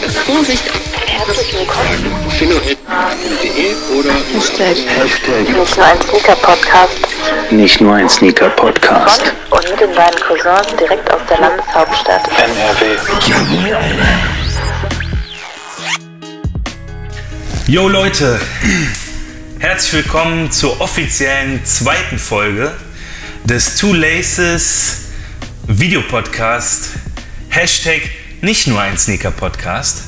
Vorsicht. Herzlich willkommen. philo.de oder Hashtag. Nicht nur ein Sneaker-Podcast Nicht nur ein Sneaker-Podcast. und mit den beiden Cousins direkt aus der Landeshauptstadt. Yo Leute, herzlich willkommen zur offiziellen zweiten Folge des Two Laces Videopodcast. Hashtag nicht nur ein Sneaker-Podcast.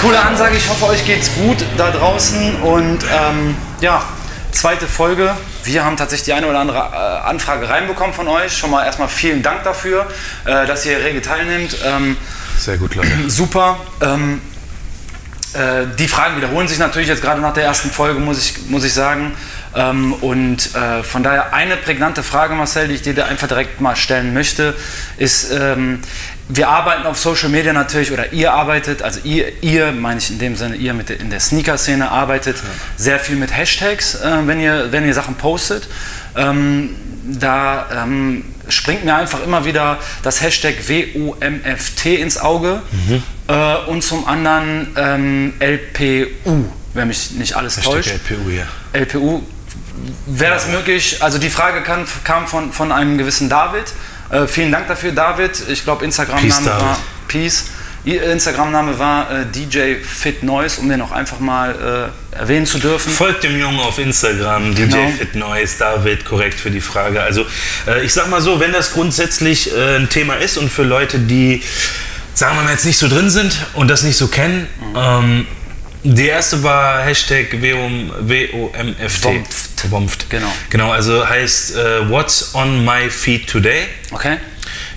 Coole Ansage, ich hoffe, euch geht's gut da draußen und ähm, ja, zweite Folge. Wir haben tatsächlich die eine oder andere äh, Anfrage reinbekommen von euch. Schon mal erstmal vielen Dank dafür, äh, dass ihr rege teilnehmt. Ähm, Sehr gut, Leute. super. Ähm, äh, die Fragen wiederholen sich natürlich jetzt gerade nach der ersten Folge, muss ich, muss ich sagen. Ähm, und äh, von daher eine prägnante Frage, Marcel, die ich dir da einfach direkt mal stellen möchte, ist, ähm, wir arbeiten auf Social Media natürlich, oder ihr arbeitet, also ihr, ihr meine ich in dem Sinne, ihr mit in der Sneaker-Szene arbeitet sehr viel mit Hashtags, äh, wenn, ihr, wenn ihr Sachen postet. Ähm, da ähm, springt mir einfach immer wieder das Hashtag WOMFT ins Auge äh, und zum anderen ähm, LPU, wenn mich nicht alles täuscht. LPU, ja. LPU. Wäre das möglich? Also die Frage kann, kam von, von einem gewissen David. Äh, vielen Dank dafür, David. Ich glaube, Instagram-Name war Peace. Ihr Instagram-Name war äh, DJ Fit Noise, um den auch einfach mal äh, erwähnen zu dürfen. Folgt dem Jungen auf Instagram, DJ Genau. Fit Noise, David, korrekt für die Frage. Also äh, ich sag mal so, wenn das grundsätzlich äh, ein Thema ist und für Leute, die, sagen wir mal, jetzt nicht so drin sind und das nicht so kennen, ähm, die erste war Hashtag WOM, WOMFT. Womft. Womft. Genau. Genau, also heißt äh, What's on my feed today? Okay?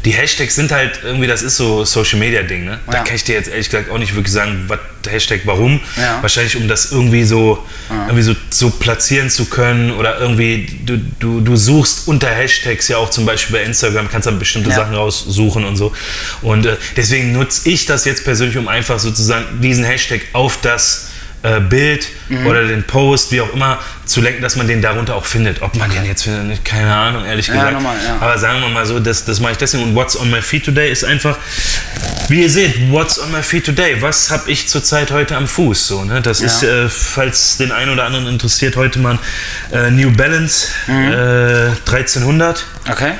Die Hashtags sind halt irgendwie, das ist so Social Media Ding, ne? Da Ja. kann ich dir jetzt ehrlich gesagt auch nicht wirklich sagen, was Hashtag warum. Ja. Wahrscheinlich um das irgendwie so, irgendwie so, so platzieren zu können oder irgendwie, du, du, du suchst unter Hashtags ja auch zum Beispiel bei Instagram, kannst dann bestimmte Ja. Sachen raussuchen und so. Und äh, deswegen nutze ich das jetzt persönlich, um einfach sozusagen diesen Hashtag auf das äh, Bild Mhm. oder den Post, wie auch immer, zu lenken, dass man den darunter auch findet. Ob man den jetzt findet, keine Ahnung, ehrlich Ja, gesagt. normal, ja. Aber sagen wir mal so, das, das mache ich deswegen. Und What's on my feed today ist einfach, wie ihr seht, What's on my feed today? Was habe ich zurzeit heute am Fuß? So, ne? Das Ja. ist, äh, falls den einen oder anderen interessiert, heute mal äh, New Balance Mhm. äh, 1300 Okay?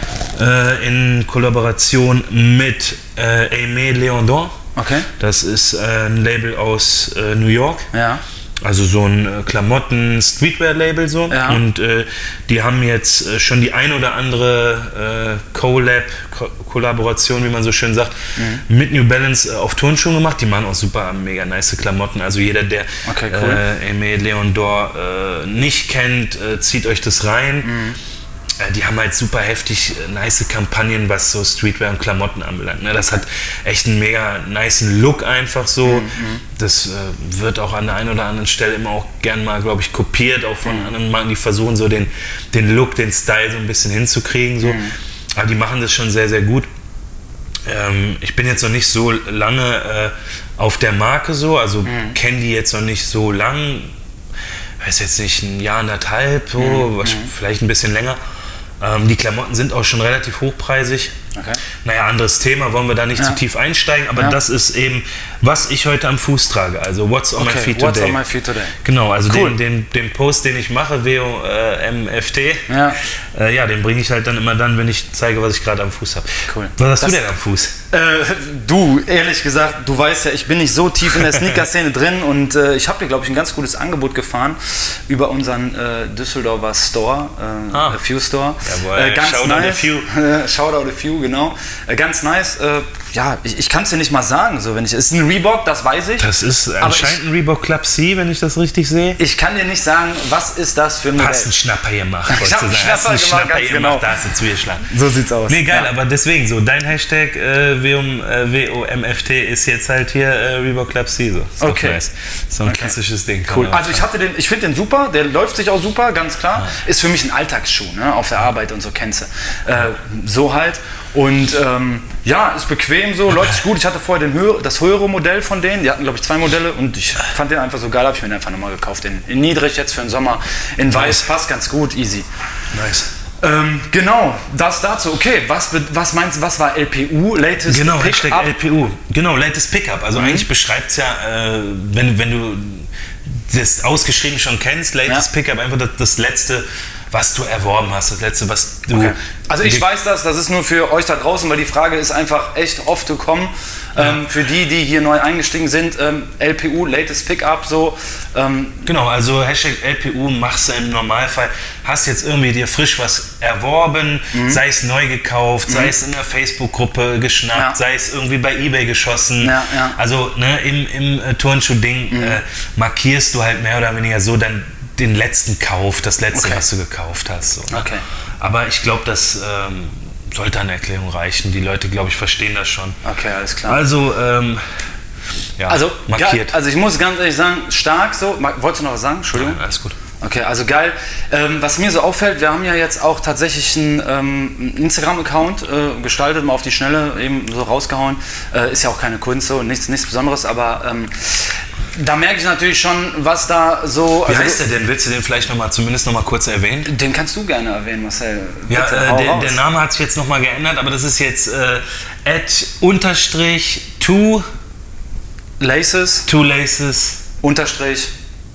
äh, in Kollaboration mit äh, Aimé Leondon. Okay? Das ist äh, ein Label aus äh, New York. Ja. Also so ein äh, Klamotten-Streetwear-Label so. Ja. Und äh, die haben jetzt äh, schon die ein oder andere äh, Collab, Ko Kollaboration, wie man so schön sagt, Mhm. mit New Balance äh, auf Turnschuhen gemacht. Die machen auch super mega nice Klamotten. Also jeder, der Okay, cool. äh, Aimé Leon Dor äh, nicht kennt, zieht euch das rein. Mhm. Äh, Die haben halt super heftig äh, nice Kampagnen, was so Streetwear und Klamotten anbelangt. Ne? Das hat echt einen mega nice Look einfach so. Mhm, Das äh, wird auch an der einen oder anderen Stelle immer auch gern mal, glaube ich, kopiert, auch von Mhm. anderen Marken, die versuchen so den, den Look, den Style so ein bisschen hinzukriegen. So. Mhm. Aber die machen das schon sehr, sehr gut. Ähm, ich bin jetzt noch nicht so lange äh, auf der Marke so, also Mhm. kenne die jetzt noch nicht so lang. Weiß jetzt nicht, ein Jahr, anderthalb, so, Mhm. was- vielleicht ein bisschen länger. Ähm, die Klamotten sind auch schon relativ hochpreisig. Okay. Naja, anderes Thema, wollen wir da nicht Ja. zu tief einsteigen, aber Ja. das ist eben, was ich heute am Fuß trage. Also, what's on my Okay, feet what's today. on my feet today? Genau, also Cool. den, den, den Post, den ich mache, WOMFT, Ja. äh, ja, den bringe ich halt dann immer dann, wenn ich zeige, was ich gerade am Fuß habe. Cool. Was hast Das- du denn am Fuß? Äh, du, ehrlich gesagt, du weißt ja, ich bin nicht so tief in der Sneaker-Szene drin und äh, ich habe dir, glaube ich, ein ganz gutes Angebot gefahren über unseren äh, Düsseldorfer Store, äh, Ah. A Few Store. Jawohl, äh, ganz Shoutout A nice. Few. Äh, Shoutout A Genau. Äh, ganz nice. Äh, ja, ich, ich kann es dir nicht mal sagen, so wenn ich. Es ist ein Reebok, das weiß ich. Das ist Aber anscheinend ein Reebok Club C, wenn ich das richtig sehe. Ich kann dir nicht sagen, was ist das für ein Modell. Hast einen Schnapper gemacht, Ich wolltest hab du einen Schnapper einen gemacht, Schnapper gemacht, genau. da hast du zugeschlagen. So sieht's aus. Nee, geil, Ja. aber deswegen so, dein Hashtag äh, WOM, äh, WOMFT ist jetzt halt hier äh, Reebok Club C. So. Ist Okay. Nice. So ein klassisches Ding. Cool. Also ich hatte den, ich finde den super, der läuft sich auch super, ganz klar. Ist für mich ein Alltagsschuh, ne? auf der Arbeit und so kennst du. Äh, so halt. Und ähm, ja, ist bequem so, läuft sich gut. Ich hatte vorher den höher, das höhere Modell von denen, die hatten glaube ich zwei Modelle und ich fand den einfach so geil, habe ich mir den einfach nochmal gekauft. In, in niedrig jetzt für den Sommer, in weiß, passt ganz gut, easy. Nice. Ähm, genau, das dazu. Okay, was, was meinst du, was war LPU, Latest Genau, Pick Hashtag Up? Mhm. LPU. Genau, Latest Pickup. Also eigentlich beschreibt es ja, äh, wenn, wenn du das ausgeschrieben schon kennst, Latest Ja. Pickup, einfach das, das letzte, was du erworben hast, das letzte, was du. Okay. Also ich weiß das, das ist nur für euch da draußen, weil die Frage ist einfach echt oft gekommen. Ähm, für die, die hier neu eingestiegen sind, ähm, LPU, Latest Pickup, so. Ähm, Genau, also Hashtag LPU machst du im Normalfall, hast jetzt irgendwie dir frisch was erworben, Mhm. sei es neu gekauft, sei es in der Facebook-Gruppe geschnappt, Ja. sei es irgendwie bei Ebay geschossen. Ja, ja. Also ne, im, im äh, Turnschuh-Ding Mhm. äh, markierst du halt mehr oder weniger so dann den letzten Kauf, das letzte, Okay. was du gekauft hast. So, ne? Okay. Aber ich glaube, das ähm, sollte an Erklärung reichen. Die Leute, glaube ich, verstehen das schon. okay, alles klar. Also, ähm, ja, Also, markiert. Also ich muss ganz ehrlich sagen, stark so. Wolltest du noch was sagen? Entschuldigung. Alles gut. Okay, also geil. Ähm, was mir so auffällt, wir haben ja jetzt auch tatsächlich einen ähm, Instagram-Account äh, gestaltet, mal auf die Schnelle eben so rausgehauen. Äh, ist ja auch keine Kunst, so nichts, nichts Besonderes, aber ähm, da merke ich natürlich schon, was da so. Wie also, heißt der denn? Willst du den vielleicht noch mal, zumindest noch mal kurz erwähnen? Den kannst du gerne erwähnen, Marcel. Ja, Bitte, äh, hau der, der Name hat sich jetzt nochmal geändert, aber das ist jetzt äh, at unterstrich two, Laces, two laces. Unterstrich,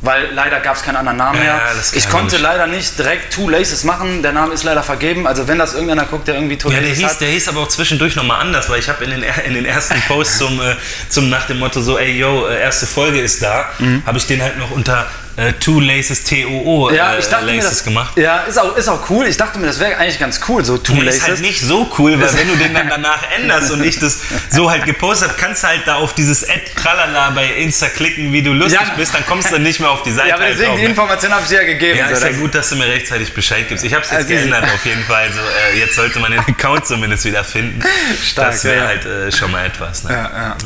weil leider gab es keinen anderen Namen mehr. ja, ich konnte logisch. leider nicht direkt Two Laces machen, der Name ist leider vergeben. Also wenn das irgendeiner guckt, der irgendwie Two Ja, der Laces hieß, hat. der hieß aber auch zwischendurch nochmal anders, weil ich habe in den, in den ersten Posts zum, äh, zum nach dem Motto so, ey yo, äh, erste Folge ist da, habe ich den halt noch unter äh, Two Laces T-O-O äh. Ja, ich dachte Laces das, gemacht. Ja, ist auch, ist auch cool. Ich dachte mir, das wäre eigentlich ganz cool, so Two Nee, Laces. ist halt nicht so cool, weil wenn du den dann danach änderst und ich das so halt gepostet habe, kannst du halt da auf dieses Ad Tralala bei Insta klicken, wie du lustig Ja. bist, dann kommst du dann nicht mehr auf die Seite. ja, aber halt deswegen, drauf, die ne? Information habe ich dir ja gegeben. Ja, so, ist ja gut, dass du mir rechtzeitig Bescheid gibst. Ich habe es jetzt Also, geändert auf jeden Fall. So, äh, jetzt sollte man den Account zumindest wieder finden. Stark, das wäre ja. halt äh, schon mal etwas. Ne? Ja, ja.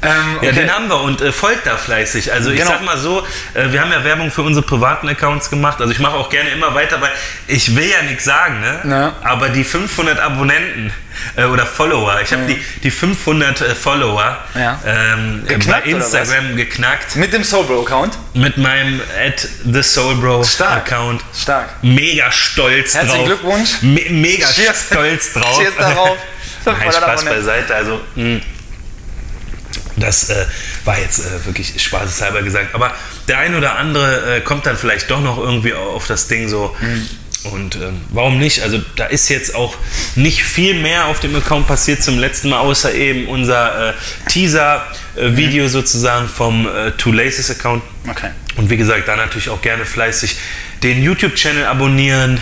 Ähm, Ja, okay. den haben wir und äh, folgt da fleißig. Also ich Genau. sag mal so, äh, wir haben ja Werbung für unsere privaten Accounts gemacht. Also ich mache auch gerne immer weiter, weil ich will ja nichts sagen, ne? Ja. Aber die 500 Abonnenten äh, oder Follower, ich habe die, die 500 äh, Follower Ja. ähm, Geknackt, bei? Instagram geknackt Mit dem Soulbro-Account. mit meinem at the Soulbro Stark. Account. Stark. Mega stolz Herzlichen drauf. Glückwunsch. Me mega Cheers. stolz drauf. Cheers darauf. Nein, 500 Spaß Abonnenten. beiseite. Also, mh, das äh, war jetzt äh, wirklich spaßeshalber gesagt. Aber der ein oder andere äh, kommt dann vielleicht doch noch irgendwie auf das Ding so. Und ähm, warum nicht? Also da ist jetzt auch nicht viel mehr auf dem Account passiert zum letzten Mal, außer eben unser äh, Teaser-Video sozusagen vom äh, Two Laces Account. Okay. Und wie gesagt, da natürlich auch gerne fleißig den YouTube-Channel abonnieren,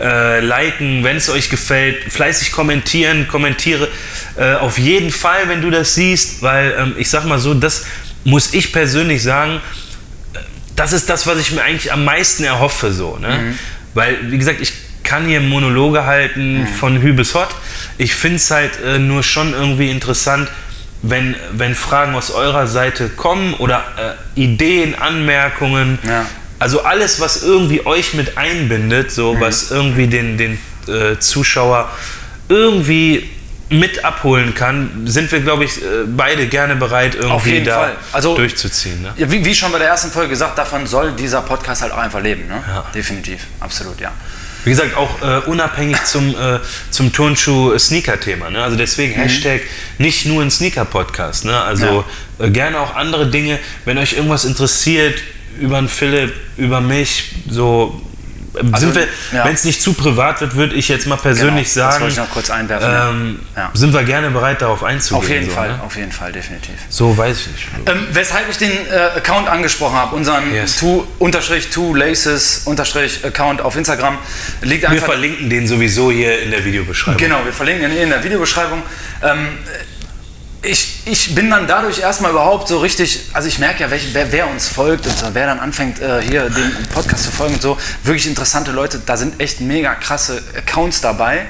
äh, liken, wenn es euch gefällt, fleißig kommentieren, kommentiere äh, auf jeden Fall, wenn du das siehst, weil ähm, ich sag mal so, das muss ich persönlich sagen, äh, das ist das, was ich mir eigentlich am meisten erhoffe, so, ne? Weil, wie gesagt, ich kann hier Monologe halten von Hü bis Hott. Ich finde es halt äh, nur schon irgendwie interessant, wenn, wenn Fragen aus eurer Seite kommen oder äh, Ideen, Anmerkungen. Ja. Also alles, was irgendwie euch mit einbindet, so Mhm. was irgendwie den, den äh, Zuschauer irgendwie mit abholen kann, sind wir, glaube ich, äh, beide gerne bereit, irgendwie da. Also- durchzuziehen. Ne? Ja, wie, wie schon bei der ersten Folge gesagt, davon soll dieser Podcast halt auch einfach leben. Ne? Ja. Definitiv. Absolut, ja. Wie gesagt, auch äh, unabhängig zum, äh, zum Turnschuh-Sneaker-Thema. Ne? Also deswegen Hashtag nicht nur ein Sneaker-Podcast. Ne? Also äh, gerne auch andere Dinge. Wenn euch irgendwas interessiert über einen Philipp, über mich, so Also, wir, ja. wenn es nicht zu privat wird, würde ich jetzt mal persönlich Genau, das sagen, wollte ich noch kurz einwerfen, ähm, Ja. sind wir gerne bereit, darauf einzugehen. Auf jeden so, Fall, Ne? auf jeden Fall, definitiv. So weiß ich nicht. Ähm, weshalb ich den äh, Account angesprochen habe, unseren Yes. two, unterstrich two laces unterstrich Account auf Instagram, liegt Wir einfach. verlinken den sowieso hier in der Videobeschreibung. Genau, wir verlinken ihn in der Videobeschreibung. Ähm, ich, ich bin dann dadurch erstmal überhaupt so richtig, also ich merke ja, welch, wer, wer uns folgt und so, wer dann anfängt, äh, hier den Podcast zu folgen und so, wirklich interessante Leute, da sind echt mega krasse Accounts dabei.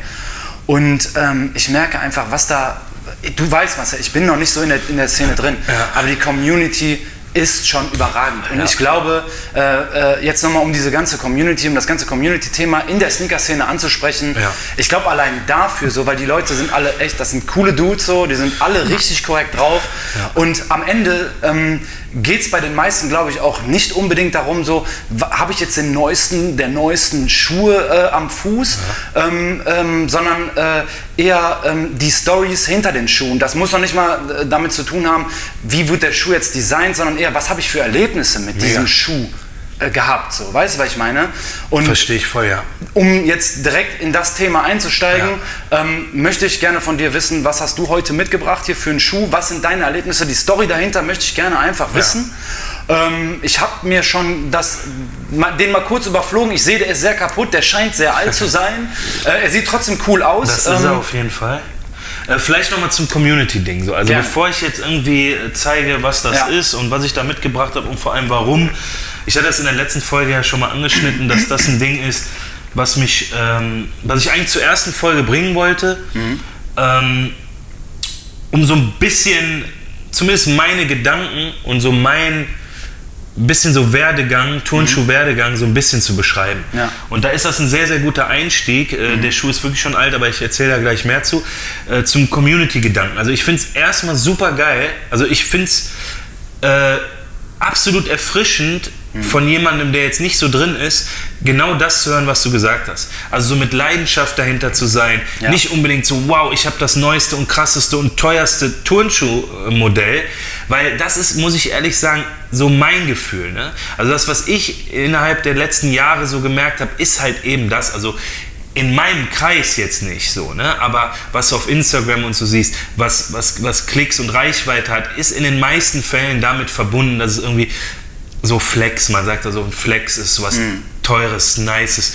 Und ähm, ich merke einfach, was da, du weißt was, ich bin noch nicht so in der, in der Szene drin, Ja. aber die Community ist schon überragend. Und Ja. ich glaube, äh, äh, jetzt nochmal um diese ganze Community, um das ganze Community-Thema in der Sneaker-Szene anzusprechen, Ja. ich glaube allein dafür so, weil die Leute sind alle echt, das sind coole Dudes so, die sind alle richtig korrekt drauf. Und am Ende ähm, geht es bei den meisten, glaube ich, auch nicht unbedingt darum, so, habe ich jetzt den neuesten, der neuesten Schuhe äh, am Fuß, ähm, ähm, sondern äh, eher ähm, die Stories hinter den Schuhen. Das muss noch nicht mal äh, damit zu tun haben, wie wird der Schuh jetzt designt, sondern eher, was habe ich für Erlebnisse mit diesem Schuh gehabt. So, weißt du, was ich meine? Und Verstehe ich voll, ja. um jetzt direkt in das Thema einzusteigen, ähm, möchte ich gerne von dir wissen, was hast du heute mitgebracht hier für einen Schuh? Was sind deine Erlebnisse? Die Story dahinter möchte ich gerne einfach wissen. Ähm, ich habe mir schon das, mal- den mal kurz überflogen. Ich sehe, der ist sehr kaputt, der scheint sehr alt zu sein. Äh, er sieht trotzdem cool aus. Das ist er Ähm, auf jeden Fall. Äh, vielleicht nochmal zum Community-Ding. So. Also Gerne. bevor ich jetzt irgendwie äh, zeige, was das Ja. ist und was ich da mitgebracht habe und vor allem warum. Ich hatte das in der letzten Folge ja schon mal angeschnitten, dass das ein Ding ist, was mich, ähm, was ich eigentlich zur ersten Folge bringen wollte, Mhm. ähm, um so ein bisschen, zumindest meine Gedanken und so mein bisschen so Werdegang, Turnschuh-Werdegang so ein bisschen zu beschreiben. Mhm. Ja. Und da ist das ein sehr, sehr guter Einstieg. Äh, Der Schuh ist wirklich schon alt, aber ich erzähle da gleich mehr zu. Äh, zum Community-Gedanken. Also ich finde es erstmal super geil. Also ich finde es äh, absolut erfrischend von jemandem, der jetzt nicht so drin ist, genau das zu hören, was du gesagt hast. Also so mit Leidenschaft dahinter zu sein. Ja. Nicht unbedingt so, wow, ich habe das neueste und krasseste und teuerste Turnschuhmodell, weil das ist, muss ich ehrlich sagen, so mein Gefühl. Ne? Also das, was ich innerhalb der letzten Jahre so gemerkt habe, ist halt eben das. Also in meinem Kreis jetzt nicht so, ne? aber was du auf Instagram und so siehst, was, was, was Klicks und Reichweite hat, ist in den meisten Fällen damit verbunden, dass es irgendwie so Flex, man sagt also, ein Flex ist was teures, nices,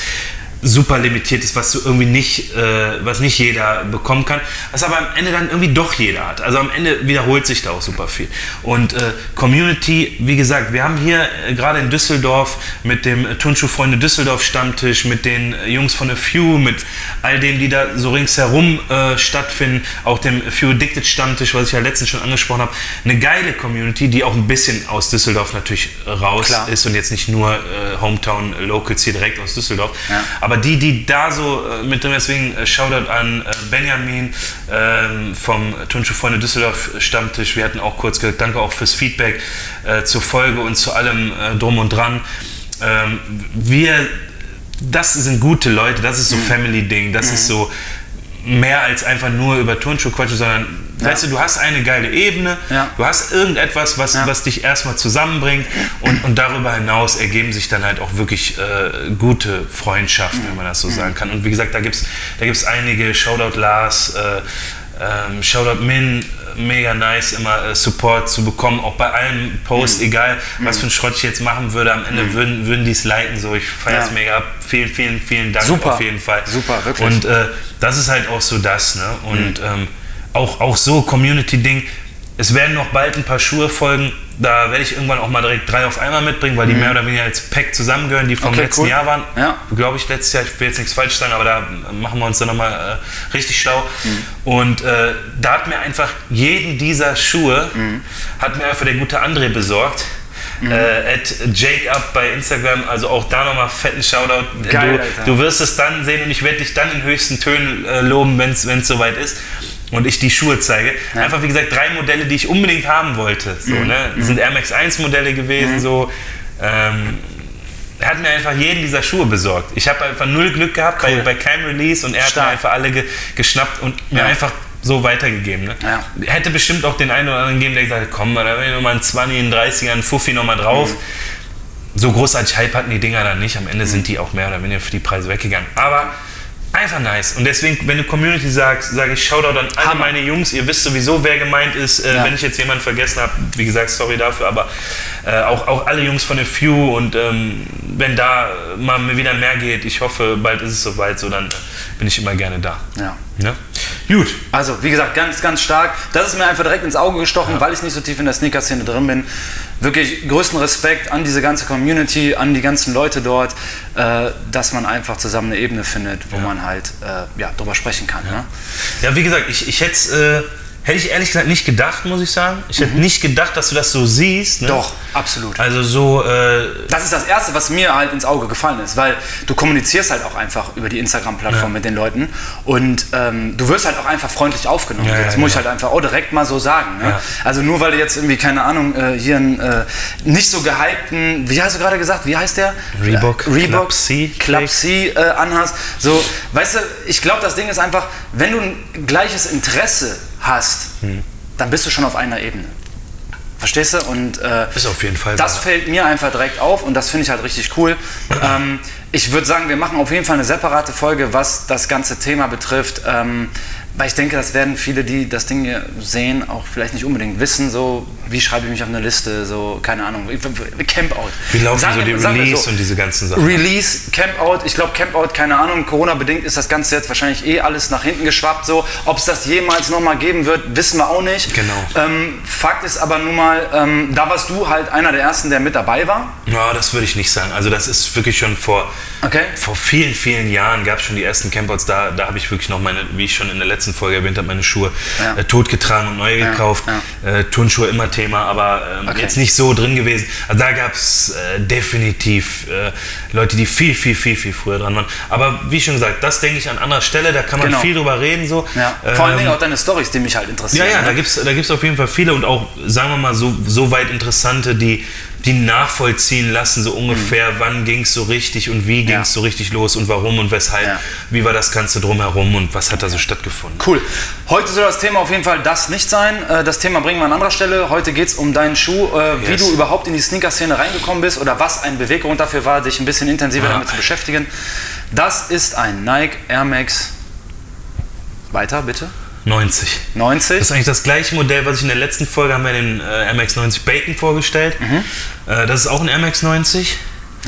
super limitiertes, was du irgendwie nicht, äh, was nicht jeder bekommen kann, was aber am Ende dann irgendwie doch jeder hat. Also am Ende wiederholt sich da auch super viel. Und äh, Community, wie gesagt, wir haben hier äh, gerade in Düsseldorf mit dem Turnschuhfreunde Düsseldorf Stammtisch, mit den Jungs von The Few, mit all denen, die da so ringsherum äh, stattfinden, auch dem Few Addicted Stammtisch, was ich ja letztens schon angesprochen habe, eine geile Community, die auch ein bisschen aus Düsseldorf natürlich raus Klar. ist und jetzt nicht nur äh, Hometown Locals hier direkt aus Düsseldorf. Ja. Aber die, die da so äh, mit drin, deswegen äh, Shoutout an äh, Benjamin ähm, vom Turnschuhfreunde Düsseldorf Stammtisch. Wir hatten auch kurz gesagt, danke auch fürs Feedback äh, zur Folge und zu allem äh, drum und dran. Ähm, wir, das sind gute Leute, das ist so Family-Ding, das ist so mehr als einfach nur über Turnschuh quatschen, sondern weißt du, du hast eine geile Ebene, Ja. du hast irgendetwas, was, Ja. was dich erstmal zusammenbringt und, und darüber hinaus ergeben sich dann halt auch wirklich äh, gute Freundschaften, wenn man das so sagen kann. Und wie gesagt, da gibt es da gibt's einige, Shoutout Lars, äh, ähm, Shoutout Min, mega nice, immer äh, Support zu bekommen, auch bei allen Posts, egal was für einen Schrott ich jetzt machen würde, am Ende würden, würden die es liken, so, ich feiere es Ja. mega ab. Vielen, vielen, vielen Dank Super. auf jeden Fall. Super, wirklich. Und äh, das ist halt auch so das, ne? Und Mhm. ähm, auch, auch so Community-Ding. Es werden noch bald ein paar Schuhe folgen. Da werde ich irgendwann auch mal direkt drei auf einmal mitbringen, weil die mehr oder weniger als Pack zusammengehören, die vom Mhm. Okay, letzten cool. Jahr waren. Ja. Glaube ich, letztes Jahr. Ich will jetzt nichts falsch sagen, aber da machen wir uns dann nochmal äh, richtig schlau. Mhm. Und äh, da hat mir einfach jeden dieser Schuhe, Mhm. hat mir einfach der gute André besorgt. Äh, at Jake Up bei Instagram, also auch da nochmal fetten Shoutout. Geil, du, du wirst es dann sehen und ich werde dich dann in höchsten Tönen äh, loben, wenn es soweit ist und ich die Schuhe zeige. Einfach wie gesagt, drei Modelle, die ich unbedingt haben wollte. So, Mhm. ne? Das sind Air Max 1 Modelle gewesen. So. Ähm, er hat mir einfach jeden dieser Schuhe besorgt. Ich habe einfach null Glück gehabt bei, bei keinem Release und er hat Stark. mir einfach alle ge geschnappt und mir Ja. einfach so weitergegeben. Ne? Ja. Hätte bestimmt auch den einen oder anderen gegeben, der gesagt hat, komm, da will ich nochmal ein 20, ein 30er, ein Fuffi nochmal drauf. Mhm. So großartig Hype hatten die Dinger dann nicht. Am Ende sind die auch mehr oder weniger für die Preise weggegangen. Aber einfach nice. Und deswegen, wenn du Community sagst, sage ich Shoutout an alle Hammer. meine Jungs. Ihr wisst sowieso, wer gemeint ist. Äh, Ja. Wenn ich jetzt jemanden vergessen habe, wie gesagt, sorry dafür. Aber äh, auch, auch alle Jungs von der Few. Und ähm, wenn da mal wieder mehr geht, ich hoffe, bald ist es soweit, so dann bin ich immer gerne da. Ja. Ne? Gut. Also, wie gesagt, ganz, ganz stark. Das ist mir einfach direkt ins Auge gestochen, weil ich nicht so tief in der Sneaker-Szene drin bin. Wirklich größten Respekt an diese ganze Community, an die ganzen Leute dort, äh, dass man einfach zusammen eine Ebene findet, wo man halt äh, ja, drüber sprechen kann. Ne? Ja, wie gesagt, ich, ich hätte es äh, Hätte ich ehrlich gesagt nicht gedacht, muss ich sagen. Ich hätte nicht gedacht, dass du das so siehst. Ne? Mhm. Doch, absolut. Also so, äh, Das ist das Erste, was mir halt ins Auge gefallen ist, weil du kommunizierst halt auch einfach über die Instagram-Plattform Ja. mit den Leuten und ähm, du wirst halt auch einfach freundlich aufgenommen. Ja, das ja, muss ich halt einfach auch direkt mal so sagen. Ne? Also nur weil du jetzt irgendwie, keine Ahnung, äh, hier einen äh, nicht so gehypten, wie hast du gerade gesagt, wie heißt der? Reebok Äh, Reebok Club C. Club C äh, anhast. So, weißt du, ich glaube, das Ding ist einfach, wenn du ein gleiches Interesse hast, Hm. dann bist du schon auf einer Ebene. Verstehst du? Und äh, Ist auf jeden Fall das wahr. fällt mir einfach direkt auf und das finde ich halt richtig cool. ähm, ich würde sagen, wir machen auf jeden Fall eine separate Folge, was das ganze Thema betrifft. Ähm, weil ich denke, das werden viele, die das Ding hier sehen, auch vielleicht nicht unbedingt wissen. So, wie schreibe ich mich auf eine Liste? So, keine Ahnung. Campout. wie laufen Sagen so die Release so. und diese ganzen Sachen? Release, Campout, ich glaube Campout, keine Ahnung, Corona-bedingt ist das Ganze jetzt wahrscheinlich eh alles nach hinten geschwappt. So. Ob es das jemals nochmal geben wird, wissen wir auch nicht. Genau. Ähm, Fakt ist aber nun mal, ähm, da warst du halt einer der Ersten, der mit dabei war. Ja, das würde ich nicht sagen. Also das ist wirklich schon vor, Okay. vor vielen, vielen Jahren gab es schon die ersten Campouts. Da, da habe ich wirklich noch meine, wie ich schon in der letzten Folge erwähnt habe, meine Schuhe Ja. äh, totgetragen und neue Ja, gekauft. Äh, Turnschuhe immer Thema, aber ähm, Okay. jetzt nicht so drin gewesen. Also da gab es äh, definitiv äh, Leute, die viel, viel, viel, viel früher dran waren. Aber wie schon gesagt, das denke ich an anderer Stelle, da kann man Genau. viel drüber reden. So. Ja. Vor allen Ähm, Dingen auch deine Stories, die mich halt interessieren. ja, ja, ne? da gibt es da gibt's auf jeden Fall viele und auch, sagen wir mal, so, so weit interessante, die, die nachvollziehen lassen, so ungefähr, wann ging es so richtig und wie ging Mhm. Ja. es so richtig los und warum und weshalb, Ja. wie war das Ganze drumherum und was hat da so stattgefunden. Cool. Heute soll das Thema auf jeden Fall das nicht sein. Äh, Das Thema bringen wir an anderer Stelle. Heute geht es um deinen Schuh, äh, wie Yes. du überhaupt in die Sneaker-Szene reingekommen bist oder was ein Beweggrund dafür war, dich ein bisschen intensiver Ja. damit zu beschäftigen. Das ist ein Nike Air Max. Weiter, bitte. 90. 90. Das ist eigentlich das gleiche Modell, was ich in der letzten Folge haben wir den äh, Air Max 90 Bacon vorgestellt. Mhm. Äh, das ist auch ein Air Max 90.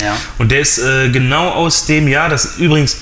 ja. Und der ist äh, genau aus dem Jahr, das übrigens,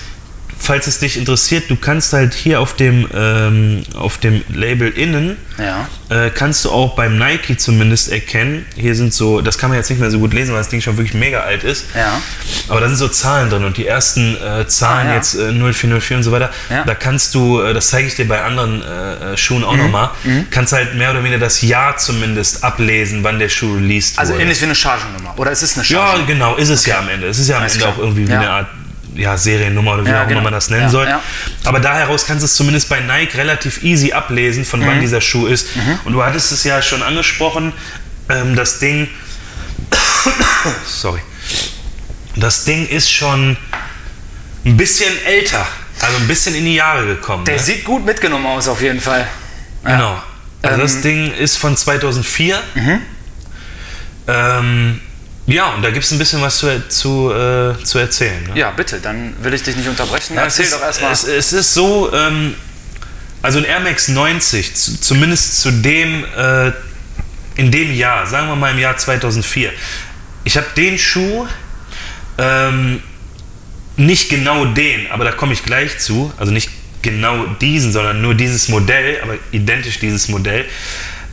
falls es dich interessiert, du kannst halt hier auf dem, ähm, auf dem Label innen, Ja. äh, kannst du auch beim Nike zumindest erkennen, hier sind so, das kann man jetzt nicht mehr so gut lesen, weil das Ding schon wirklich mega alt ist, Ja. aber da sind so Zahlen drin und die ersten äh, Zahlen Ah, ja. jetzt äh, 0404 und so weiter, Ja. da kannst du, äh, das zeige ich dir bei anderen äh, äh, Schuhen Mhm. auch nochmal, kannst halt mehr oder weniger das Jahr zumindest ablesen, wann der Schuh released Also wurde. ähnlich wie eine Chargennummer. Oder ist es eine Ja, Chargennummer? genau, ist es ja am Ende. Es ist ja am Alles Ende klar. auch irgendwie wie Ja. eine Art ja, Seriennummer oder wie Ja, auch genau. immer man das nennen Ja, soll. ja. Aber da heraus kannst du es zumindest bei Nike relativ easy ablesen, von Mhm. wann dieser Schuh ist. Und du hattest es ja schon angesprochen, ähm, das Ding. Sorry. Das Ding ist schon ein bisschen älter, also ein bisschen in die Jahre gekommen. Der ne? sieht gut mitgenommen aus, auf jeden Fall. Genau. Also das Ähm, Ding ist von 2004. Mhm. Ähm, ja, und da gibt es ein bisschen was zu, zu, äh, zu erzählen. Ne? Ja, bitte, dann will ich dich nicht unterbrechen. Erzähl es ist, doch erstmal. Es, es ist so, ähm, also ein Air Max 90, zu, zumindest zu dem, äh, in dem Jahr, sagen wir mal im Jahr 2004. Ich habe den Schuh, ähm, nicht genau den, aber da komme ich gleich zu, also nicht genau diesen, sondern nur dieses Modell, aber identisch dieses Modell,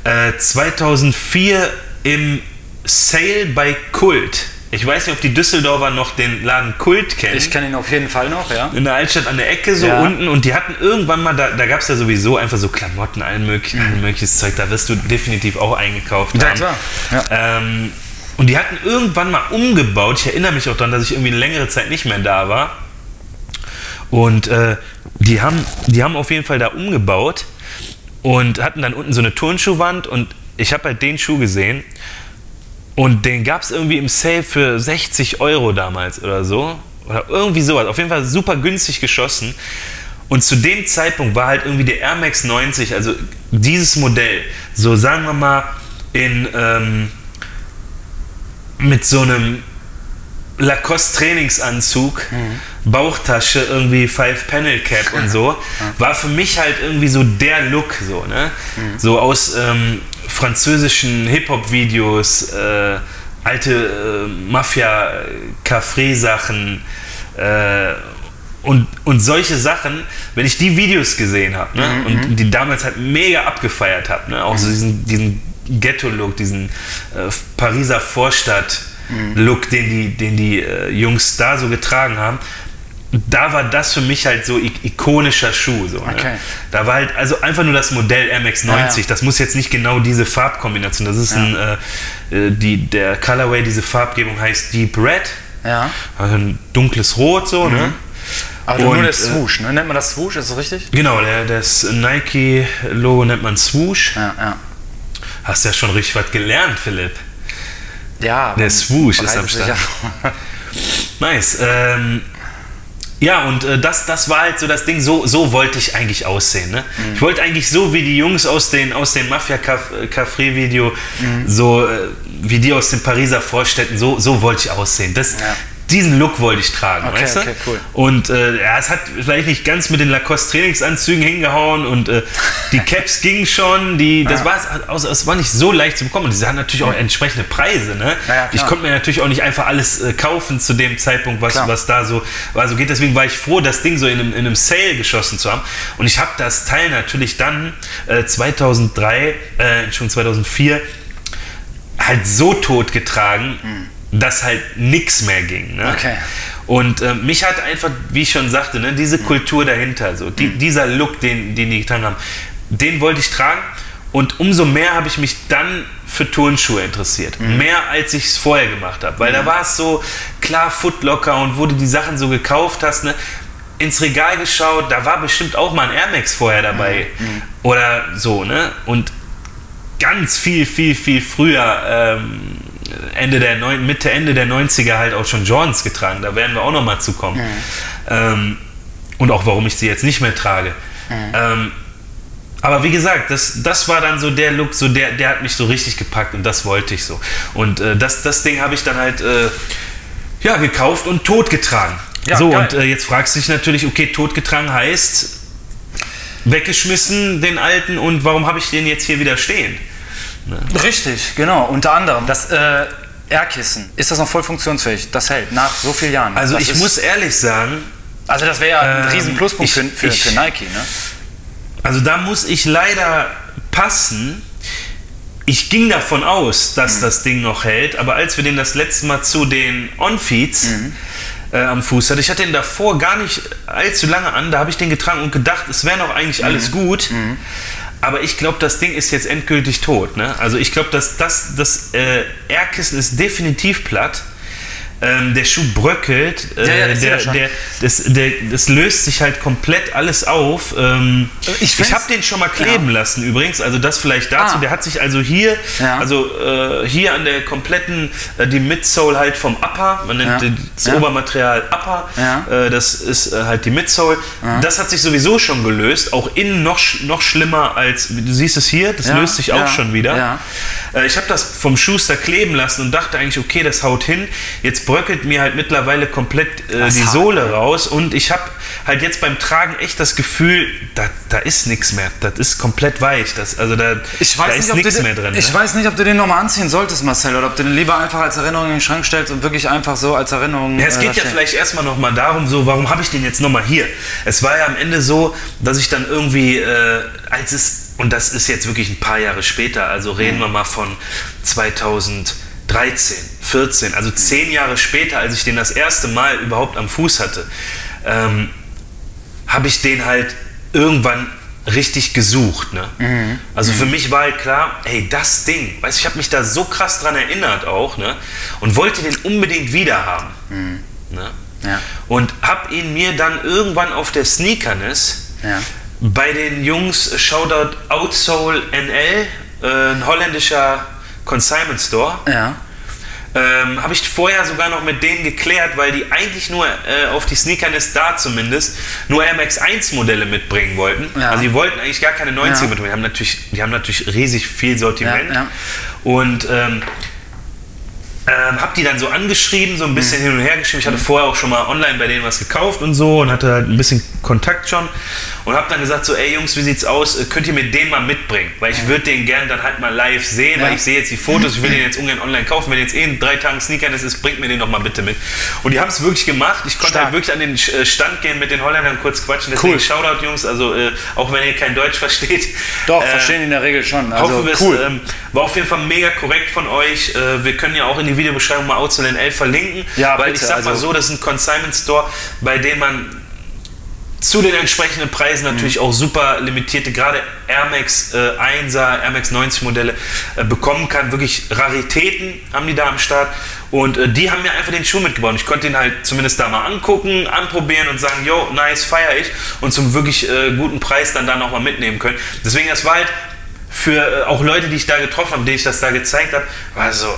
äh, 2004 im Sale bei Kult. Ich weiß nicht, ob die Düsseldorfer noch den Laden Kult kennen Ich kenne ihn auf jeden Fall noch, ja. in der Altstadt an der Ecke so Ja. unten und die hatten irgendwann mal, da, da gab es ja sowieso einfach so Klamotten, allen möglichen, allen mögliches Zeug, da wirst du definitiv auch eingekauft Mhm. Ja, haben. klar. Ja. Ähm, und die hatten irgendwann mal umgebaut, ich erinnere mich auch daran, dass ich irgendwie eine längere Zeit nicht mehr da war. Und äh, die, haben, die haben auf jeden Fall da umgebaut und hatten dann unten so eine Turnschuhwand und ich habe halt den Schuh gesehen und den gab es irgendwie im Sale für 60 Euro damals oder so. Oder irgendwie sowas. Auf jeden Fall super günstig geschossen. Und zu dem Zeitpunkt war halt irgendwie der Air Max 90, also dieses Modell, so sagen wir mal, in, ähm, mit so einem Lacoste Trainingsanzug, Bauchtasche, irgendwie Five Panel Cap und so, war für mich halt irgendwie so der Look, so, ne? So aus ähm, französischen Hip-Hop-Videos, äh, alte äh, Mafia-Café-Sachen, äh, und, und solche Sachen, wenn ich die Videos gesehen habe ne, und die damals halt mega abgefeiert habe, ne, auch so diesen, diesen Ghetto-Look, diesen äh, Pariser Vorstadt-Look, den die, den die äh, Jungs da so getragen haben, da war das für mich halt so ik ikonischer Schuh. So, ne? Okay. Da war halt also einfach nur das Modell Air Max 90. Ja, ja. Das muss jetzt nicht genau diese Farbkombination. Das ist ein, äh, äh, die, der Colorway, diese Farbgebung heißt Deep Red. Ja. Also ein dunkles Rot so, ne? Aber nur Und, der äh, Swoosh, ne? Nennt man das Swoosh, ist das richtig? Genau, der, das Nike-Logo nennt man Swoosh. Ja, ja. Hast ja schon richtig was gelernt, Philipp. Ja. Der Swoosh ist am Start. ja- Nice. Ähm, ja, und äh, das, das war halt so das Ding, so, so wollte ich eigentlich aussehen. Ne? Mhm. Ich wollte eigentlich so wie die Jungs aus, den, aus dem Mafia-Café-Video, Mhm. so äh, wie die aus den Pariser Vorstädten, so, so wollte ich aussehen. Das, Ja. Diesen Look wollte ich tragen, Okay, weißt du? okay, cool. Und äh, ja, es hat vielleicht nicht ganz mit den Lacoste-Trainingsanzügen hingehauen und äh, die Caps gingen schon, die, das war, also, es war nicht so leicht zu bekommen und die hatten natürlich auch entsprechende Preise. Ne? Ja, ja, ich konnte mir natürlich auch nicht einfach alles äh, kaufen zu dem Zeitpunkt, was, Klar. was da so, war, so geht. Deswegen war ich froh, das Ding so in einem, in einem Sale geschossen zu haben. Und ich habe das Teil natürlich dann äh, 2003, äh, Entschuldigung, 2004 halt so tot getragen, dass halt nichts mehr ging. Ne? Okay. Und äh, mich hat einfach, wie ich schon sagte, ne, diese Kultur dahinter, so die, dieser Look, den, den die getragen haben, den wollte ich tragen. Und umso mehr habe ich mich dann für Turnschuhe interessiert. Mehr als ich es vorher gemacht habe. Weil da war es so klar Footlocker und wo du die Sachen so gekauft hast, ne, ins Regal geschaut, da war bestimmt auch mal ein Air Max vorher dabei. Oder so, ne? Und ganz viel, viel, viel früher, ähm, Ende der neun, Mitte, Ende der 90er halt auch schon Jordans getragen. Da werden wir auch noch mal zu kommen. Ähm, und auch warum ich sie jetzt nicht mehr trage. Ähm, aber wie gesagt, das, das war dann so der Look, so der, der hat mich so richtig gepackt und das wollte ich so. Und äh, das, das Ding habe ich dann halt äh, ja, gekauft und totgetragen. Ja, so, geil. und äh, jetzt fragst du dich natürlich, okay, totgetragen heißt weggeschmissen, den alten, und warum habe ich den jetzt hier wieder stehen? Richtig, genau. Unter anderem das äh, Airkissen. Ist das noch voll funktionsfähig? Das hält nach so vielen Jahren. Also das ich muss ehrlich sagen, Also das wäre ja ein Ähm, riesen Pluspunkt ich- für, für, ich- für Nike, ne? Also da muss ich leider passen. Ich ging davon aus, dass das Ding noch hält, aber als wir den das letzte Mal zu den On-Feeds äh, am Fuß hatten, ich hatte den davor gar nicht allzu lange an, da habe ich den getragen und gedacht, es wäre noch eigentlich alles gut. Aber ich glaube, das Ding ist jetzt endgültig tot. Ne? Also ich glaube, dass das, das äh, Airkissen ist definitiv platt. Ähm, der Schuh bröckelt. Äh, Ja, ja, ich der, der, das, der, das löst sich halt komplett alles auf. Ähm, Ich ich find's- habe den schon mal kleben lassen übrigens. Also das vielleicht dazu. Ah. Der hat sich also hier, Ja. also äh, hier an der kompletten, äh, die Midsole halt vom Upper. Man nennt Ja. das Ja. Obermaterial Upper. Ja. Äh, das ist äh, halt die Midsole. Das hat sich sowieso schon gelöst. Auch innen noch, noch schlimmer als, du siehst es hier, das Ja, löst sich auch ja, schon wieder. ja. Äh, ich habe das vom Schuster kleben lassen und dachte eigentlich, okay, das haut hin. Jetzt bröckelt mir halt mittlerweile komplett äh, die ist Sohle raus und ich habe halt jetzt beim Tragen echt das Gefühl, da, da ist nichts mehr. Das ist komplett weich. Das, also da, da ist nicht, ob nichts mehr drin. ich ne? weiß nicht, ob du den nochmal anziehen solltest, Marcel, oder ob du den lieber einfach als Erinnerung in den Schrank stellst und wirklich einfach so als Erinnerung. Ja, es äh, geht ja stehen. vielleicht erstmal nochmal darum, so, warum habe ich den jetzt nochmal hier? Es war ja am Ende so, dass ich dann irgendwie, äh, als es, und das ist jetzt wirklich ein paar Jahre später, also reden wir mal von 2013, 14, also zehn Jahre später, als ich den das erste Mal überhaupt am Fuß hatte, ähm, habe ich den halt irgendwann richtig gesucht. Ne? Also für mich war halt klar, hey, das Ding, weißt du, ich habe mich da so krass dran erinnert auch ne? und wollte den unbedingt wieder haben. Ne? Ja. Und habe ihn mir dann irgendwann auf der Sneakerness Ja. bei den Jungs Shoutout Outsole NL, äh, ein holländischer Consignment Store, Ja. ähm, habe ich vorher sogar noch mit denen geklärt, weil die eigentlich nur äh, auf die Sneakerness da zumindest nur Air Max 1 Modelle mitbringen wollten. Ja. Also die wollten eigentlich gar keine 90 Ja. mitbringen. Die haben natürlich, die haben natürlich riesig viel Sortiment. Ja, ja. Und ähm, ähm, hab die dann so angeschrieben, so ein bisschen Mhm. hin und her geschrieben. Ich hatte vorher auch schon mal online bei denen was gekauft und so und hatte halt ein bisschen Kontakt schon und hab dann gesagt so, ey Jungs, wie sieht's aus? Könnt ihr mir den mal mitbringen? Weil ich würde den gern dann halt mal live sehen, Ja. weil ich sehe jetzt die Fotos, ich will den jetzt ungern online kaufen. Wenn jetzt eh in drei Tagen Sneaker das ist, bringt mir den doch mal bitte mit. Und die haben es wirklich gemacht. Ich konnte Stark. halt wirklich an den äh, Stand gehen mit den Holländern kurz quatschen. Deswegen Cool. Shoutout Jungs, also äh, auch wenn ihr kein Deutsch versteht. Doch, äh, verstehen in der Regel schon. Also Hoffe, es cool. ähm, war auf jeden Fall mega korrekt von euch. Äh, wir können ja auch in die die Videobeschreibung mal Outsole in 11 verlinken. Ja, weil bitte, ich sag mal also- so, das ist ein Consignment Store, bei dem man zu den entsprechenden Preisen natürlich Mhm. auch super limitierte, gerade Air Max äh, 1er, Air Max 90 Modelle äh, bekommen kann. Wirklich Raritäten haben die da am Start. Und äh, die haben mir einfach den Schuh mitgebaut. Ich konnte ihn halt zumindest da mal angucken, anprobieren und sagen, yo, nice, feier ich. Und zum wirklich äh, guten Preis dann da nochmal mitnehmen können. Deswegen, das war halt für äh, auch Leute, die ich da getroffen habe, denen ich das da gezeigt habe, war so,